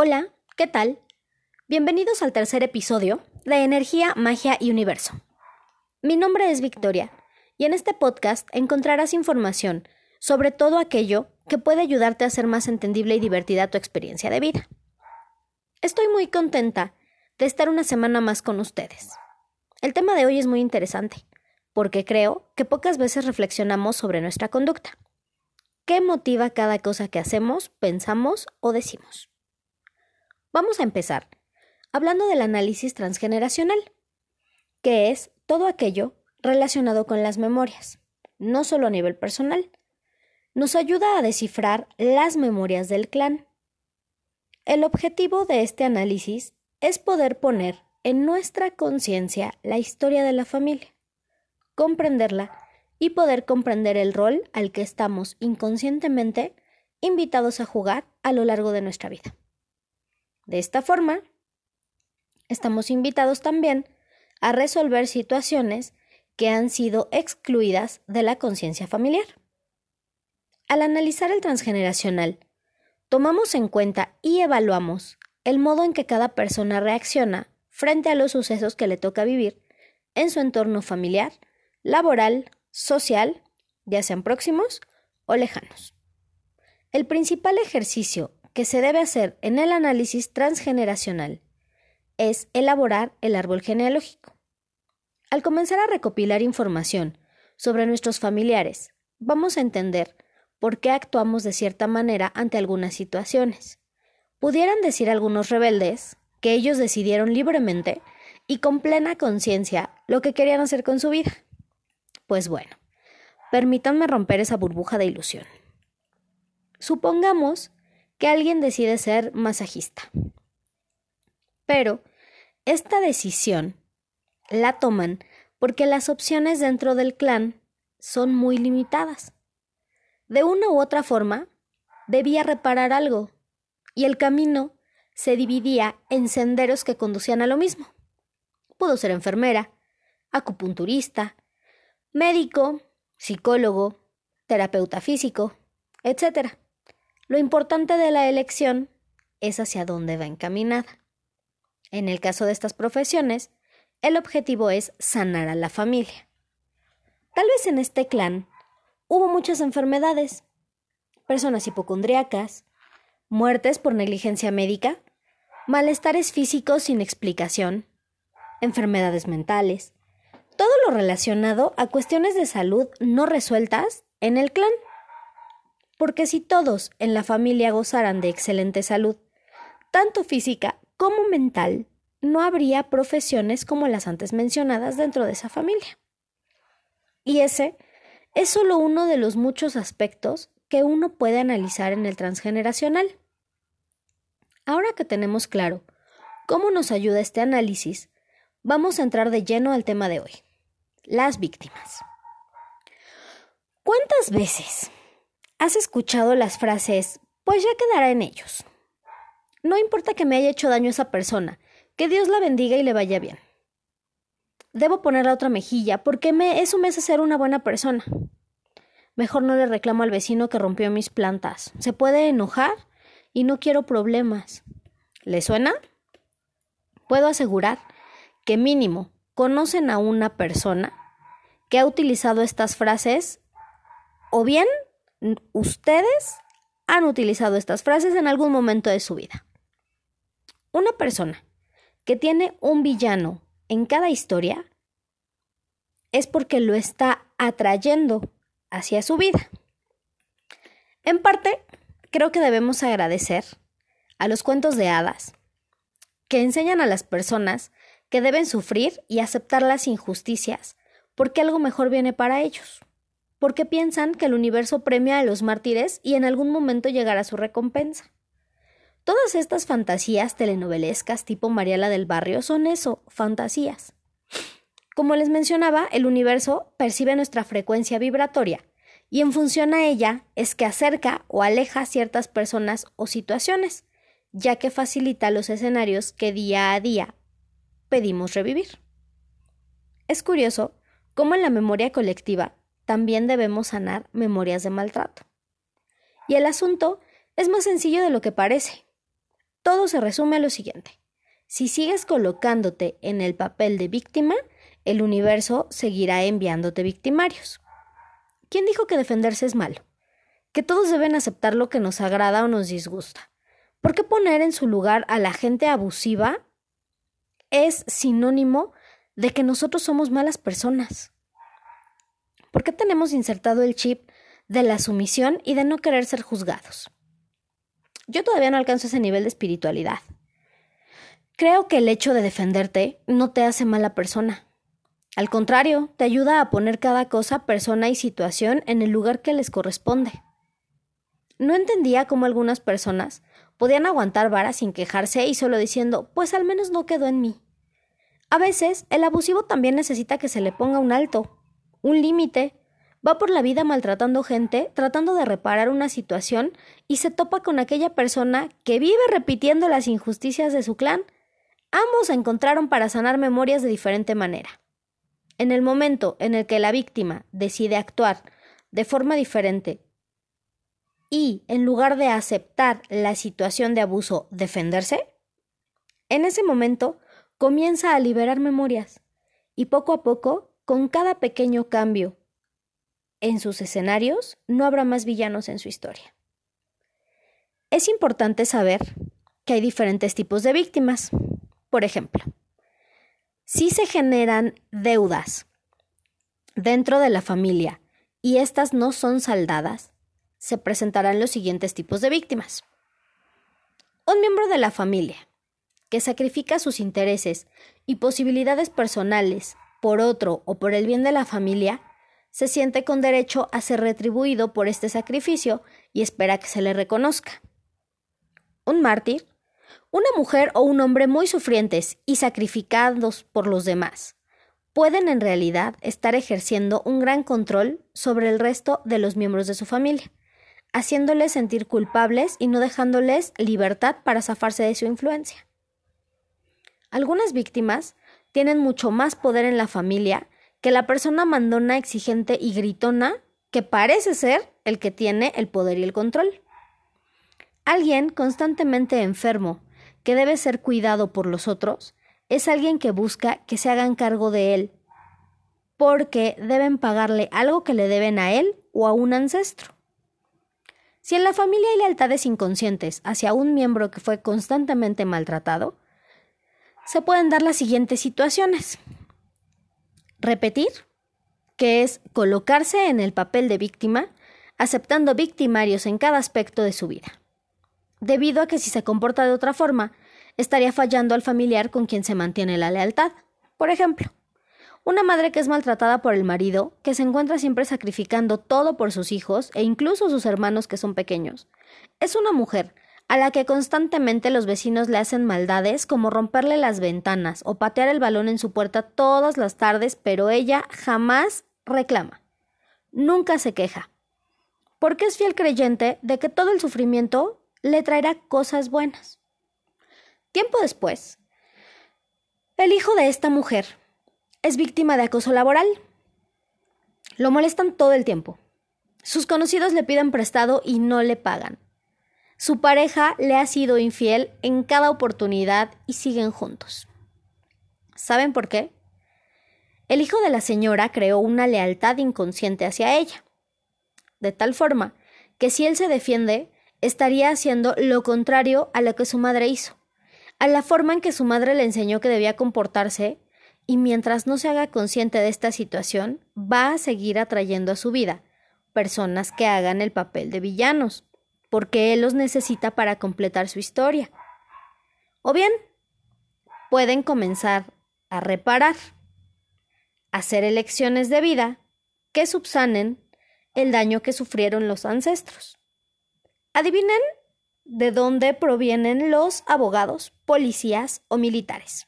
Hola, ¿qué tal? Bienvenidos al tercer episodio de Energía, Magia y Universo. Mi nombre es Victoria y en este podcast encontrarás información sobre todo aquello que puede ayudarte a hacer más entendible y divertida tu experiencia de vida. Estoy muy contenta de estar una semana más con ustedes. El tema de hoy es muy interesante, porque creo que pocas veces reflexionamos sobre nuestra conducta. ¿Qué motiva cada cosa que hacemos, pensamos o decimos? Vamos a empezar hablando del análisis transgeneracional, que es todo aquello relacionado con las memorias, no solo a nivel personal. Nos ayuda a descifrar las memorias del clan. El objetivo de este análisis es poder poner en nuestra conciencia la historia de la familia, comprenderla y poder comprender el rol al que estamos inconscientemente invitados a jugar a lo largo de nuestra vida. De esta forma, estamos invitados también a resolver situaciones que han sido excluidas de la conciencia familiar. Al analizar el transgeneracional, tomamos en cuenta y evaluamos el modo en que cada persona reacciona frente a los sucesos que le toca vivir en su entorno familiar, laboral, social, ya sean próximos o lejanos. El principal ejercicio que se debe hacer en el análisis transgeneracional es elaborar el árbol genealógico. Al comenzar a recopilar información sobre nuestros familiares, vamos a entender por qué actuamos de cierta manera ante algunas situaciones. Pudieran decir algunos rebeldes que ellos decidieron libremente y con plena conciencia lo que querían hacer con su vida. Pues bueno, permítanme romper esa burbuja de ilusión. Supongamos que alguien decide ser masajista. Pero esta decisión la toman porque las opciones dentro del clan son muy limitadas. De una u otra forma, debía reparar algo, y el camino se dividía en senderos que conducían a lo mismo. Pudo ser enfermera, acupunturista, médico, psicólogo, terapeuta físico, etc. Lo importante de la elección es hacia dónde va encaminada. En el caso de estas profesiones, el objetivo es sanar a la familia. Tal vez en este clan hubo muchas enfermedades, personas hipocondriacas, muertes por negligencia médica, malestares físicos sin explicación, enfermedades mentales, todo lo relacionado a cuestiones de salud no resueltas en el clan porque si todos en la familia gozaran de excelente salud, tanto física como mental, no habría profesiones como las antes mencionadas dentro de esa familia. Y ese es solo uno de los muchos aspectos que uno puede analizar en el transgeneracional. Ahora que tenemos claro cómo nos ayuda este análisis, vamos a entrar de lleno al tema de hoy, las víctimas. ¿Cuántas veces ¿Has escuchado las frases, pues ya quedará en ellos? No importa que me haya hecho daño esa persona, que Dios la bendiga y le vaya bien. Debo poner la otra mejilla, porque me, eso me hace ser una buena persona. Mejor no le reclamo al vecino que rompió mis plantas. Se puede enojar y no quiero problemas. ¿Le suena? Puedo asegurar que mínimo conocen a una persona que ha utilizado estas frases o bien ustedes han utilizado estas frases en algún momento de su vida. Una persona que tiene un villano en cada historia es porque lo está atrayendo hacia su vida. En parte, creo que debemos agradecer a los cuentos de hadas que enseñan a las personas que deben sufrir y aceptar las injusticias porque algo mejor viene para ellos porque piensan que el universo premia a los mártires y en algún momento llegará su recompensa. Todas estas fantasías telenovelescas tipo Mariela del Barrio son eso, fantasías. Como les mencionaba, el universo percibe nuestra frecuencia vibratoria y en función a ella es que acerca o aleja ciertas personas o situaciones, ya que facilita los escenarios que día a día pedimos revivir. Es curioso cómo en la memoria colectiva también debemos sanar memorias de maltrato. Y el asunto es más sencillo de lo que parece. todo se resume a lo siguiente. Si sigues colocándote en el papel de víctima, el universo seguirá enviándote victimarios. ¿Quién dijo que defenderse es malo? Que todos deben aceptar lo que nos agrada o nos disgusta. ¿Por qué poner en su lugar a la gente abusiva es sinónimo de que nosotros somos malas personas? ¿Por qué tenemos insertado el chip de la sumisión y de no querer ser juzgados? Yo todavía no alcanzo ese nivel de espiritualidad. Creo que el hecho de defenderte no te hace mala persona. Al contrario, te ayuda a poner cada cosa, persona y situación en el lugar que les corresponde. No entendía cómo algunas personas podían aguantar varas sin quejarse y solo diciendo, pues al menos no quedó en mí. A veces, el abusivo también necesita que se le ponga un alto, un límite. Va por la vida maltratando gente, tratando de reparar una situación y se topa con aquella persona que vive repitiendo las injusticias de su clan. Ambos se encontraron para sanar memorias de diferente manera. En el momento en el que la víctima decide actuar de forma diferente y, en lugar de aceptar la situación de abuso, defenderse, en ese momento comienza a liberar memorias y poco a poco, con cada pequeño cambio en sus escenarios, no habrá más villanos en su historia. Es importante saber que hay diferentes tipos de víctimas. Por ejemplo, si se generan deudas dentro de la familia y estas no son saldadas, se presentarán los siguientes tipos de víctimas. Un miembro de la familia que sacrifica sus intereses y posibilidades personales por otro o por el bien de la familia, se siente con derecho a ser retribuido por este sacrificio y espera que se le reconozca. Un mártir una mujer o un hombre muy sufrientes y sacrificados por los demás pueden en realidad estar ejerciendo un gran control sobre el resto de los miembros de su familia, haciéndoles sentir culpables y no dejándoles libertad para zafarse de su influencia. Algunas víctimas tienen mucho más poder en la familia que la persona mandona, exigente y gritona que parece ser el que tiene el poder y el control. Alguien constantemente enfermo que debe ser cuidado por los otros, es alguien que busca que se hagan cargo de él, porque deben pagarle algo que le deben a él o a un ancestro. Si en la familia hay lealtades inconscientes hacia un miembro que fue constantemente maltratado, se pueden dar las siguientes situaciones. Repetir, que es colocarse en el papel de víctima, aceptando victimarios en cada aspecto de su vida debido a que si se comporta de otra forma, estaría fallando al familiar con quien se mantiene la lealtad. Por ejemplo, una madre que es maltratada por el marido, que se encuentra siempre sacrificando todo por sus hijos e incluso sus hermanos que son pequeños, es una mujer a la que constantemente los vecinos le hacen maldades como romperle las ventanas o patear el balón en su puerta todas las tardes, pero ella jamás reclama. Nunca se queja. Porque es fiel creyente de que todo el sufrimiento le traerá cosas buenas. Tiempo después, el hijo de esta mujer es víctima de acoso laboral. Lo molestan todo el tiempo. Sus conocidos le piden prestado y no le pagan. Su pareja le ha sido infiel en cada oportunidad y siguen juntos. ¿Saben por qué? El hijo de la señora creó una lealtad inconsciente hacia ella, de tal forma que si él se defiende, estaría haciendo lo contrario a lo que su madre hizo, a la forma en que su madre le enseñó que debía comportarse, y mientras no se haga consciente de esta situación, va a seguir atrayendo a su vida personas que hagan el papel de villanos, porque él los necesita para completar su historia. O bien, pueden comenzar a reparar, hacer elecciones de vida que subsanen el daño que sufrieron los ancestros. Adivinen de dónde provienen los abogados, policías o militares.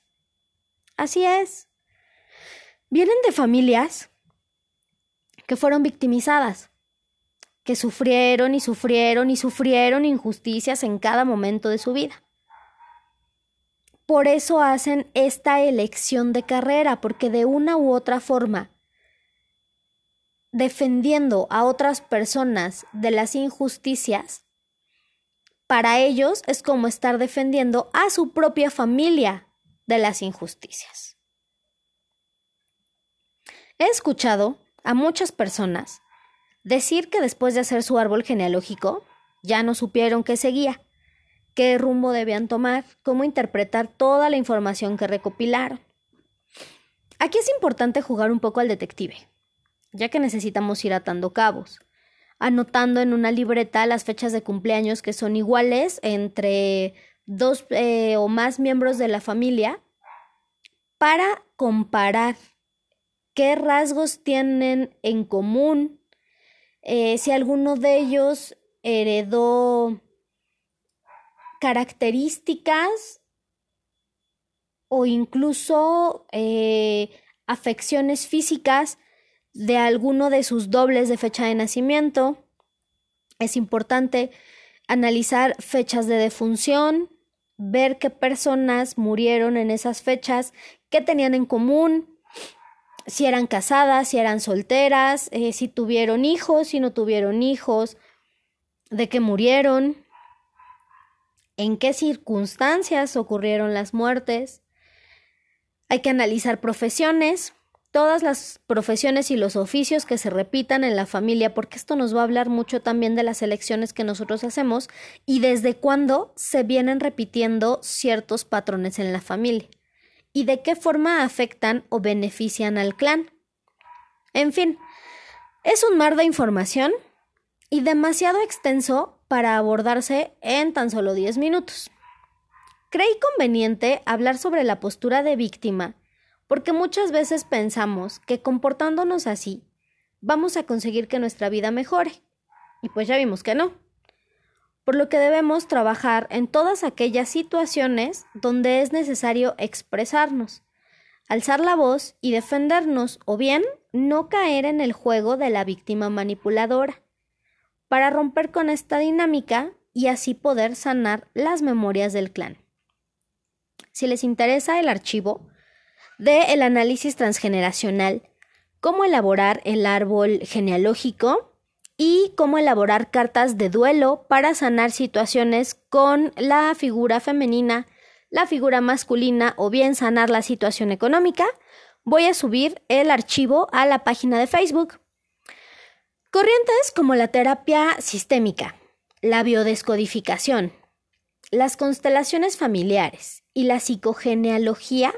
Así es. Vienen de familias que fueron victimizadas, que sufrieron y sufrieron y sufrieron injusticias en cada momento de su vida. Por eso hacen esta elección de carrera, porque de una u otra forma, defendiendo a otras personas de las injusticias, para ellos es como estar defendiendo a su propia familia de las injusticias. He escuchado a muchas personas decir que después de hacer su árbol genealógico ya no supieron qué seguía, qué rumbo debían tomar, cómo interpretar toda la información que recopilaron. Aquí es importante jugar un poco al detective, ya que necesitamos ir atando cabos, anotando en una libreta las fechas de cumpleaños que son iguales entre dos eh, o más miembros de la familia para comparar qué rasgos tienen en común, eh, si alguno de ellos heredó características o incluso eh, afecciones físicas de alguno de sus dobles de fecha de nacimiento. Es importante analizar fechas de defunción, ver qué personas murieron en esas fechas, qué tenían en común, si eran casadas, si eran solteras, eh, si tuvieron hijos, si no tuvieron hijos, de qué murieron, en qué circunstancias ocurrieron las muertes. Hay que analizar profesiones, todas las profesiones y los oficios que se repitan en la familia, porque esto nos va a hablar mucho también de las elecciones que nosotros hacemos y desde cuándo se vienen repitiendo ciertos patrones en la familia y de qué forma afectan o benefician al clan. En fin, es un mar de información y demasiado extenso para abordarse en tan solo 10 minutos. Creí conveniente hablar sobre la postura de víctima porque muchas veces pensamos que comportándonos así vamos a conseguir que nuestra vida mejore. Y pues ya vimos que no por lo que debemos trabajar en todas aquellas situaciones donde es necesario expresarnos, alzar la voz y defendernos o bien no caer en el juego de la víctima manipuladora, para romper con esta dinámica y así poder sanar las memorias del clan. Si les interesa el archivo de el análisis transgeneracional, cómo elaborar el árbol genealógico, y cómo elaborar cartas de duelo para sanar situaciones con la figura femenina, la figura masculina o bien sanar la situación económica, voy a subir el archivo a la página de Facebook. Corrientes como la terapia sistémica, la biodescodificación, las constelaciones familiares y la psicogenealogía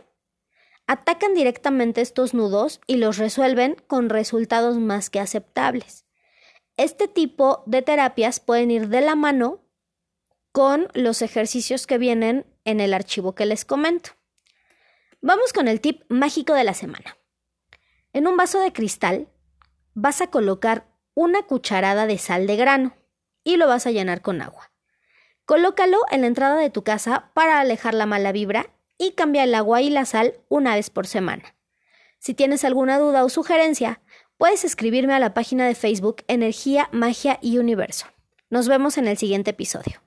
atacan directamente estos nudos y los resuelven con resultados más que aceptables. Este tipo de terapias pueden ir de la mano con los ejercicios que vienen en el archivo que les comento. Vamos con el tip mágico de la semana. En un vaso de cristal vas a colocar una cucharada de sal de grano y lo vas a llenar con agua. Colócalo en la entrada de tu casa para alejar la mala vibra y cambia el agua y la sal una vez por semana. Si tienes alguna duda o sugerencia, puedes escribirme a la página de Facebook Energía, Magia y Universo. Nos vemos en el siguiente episodio.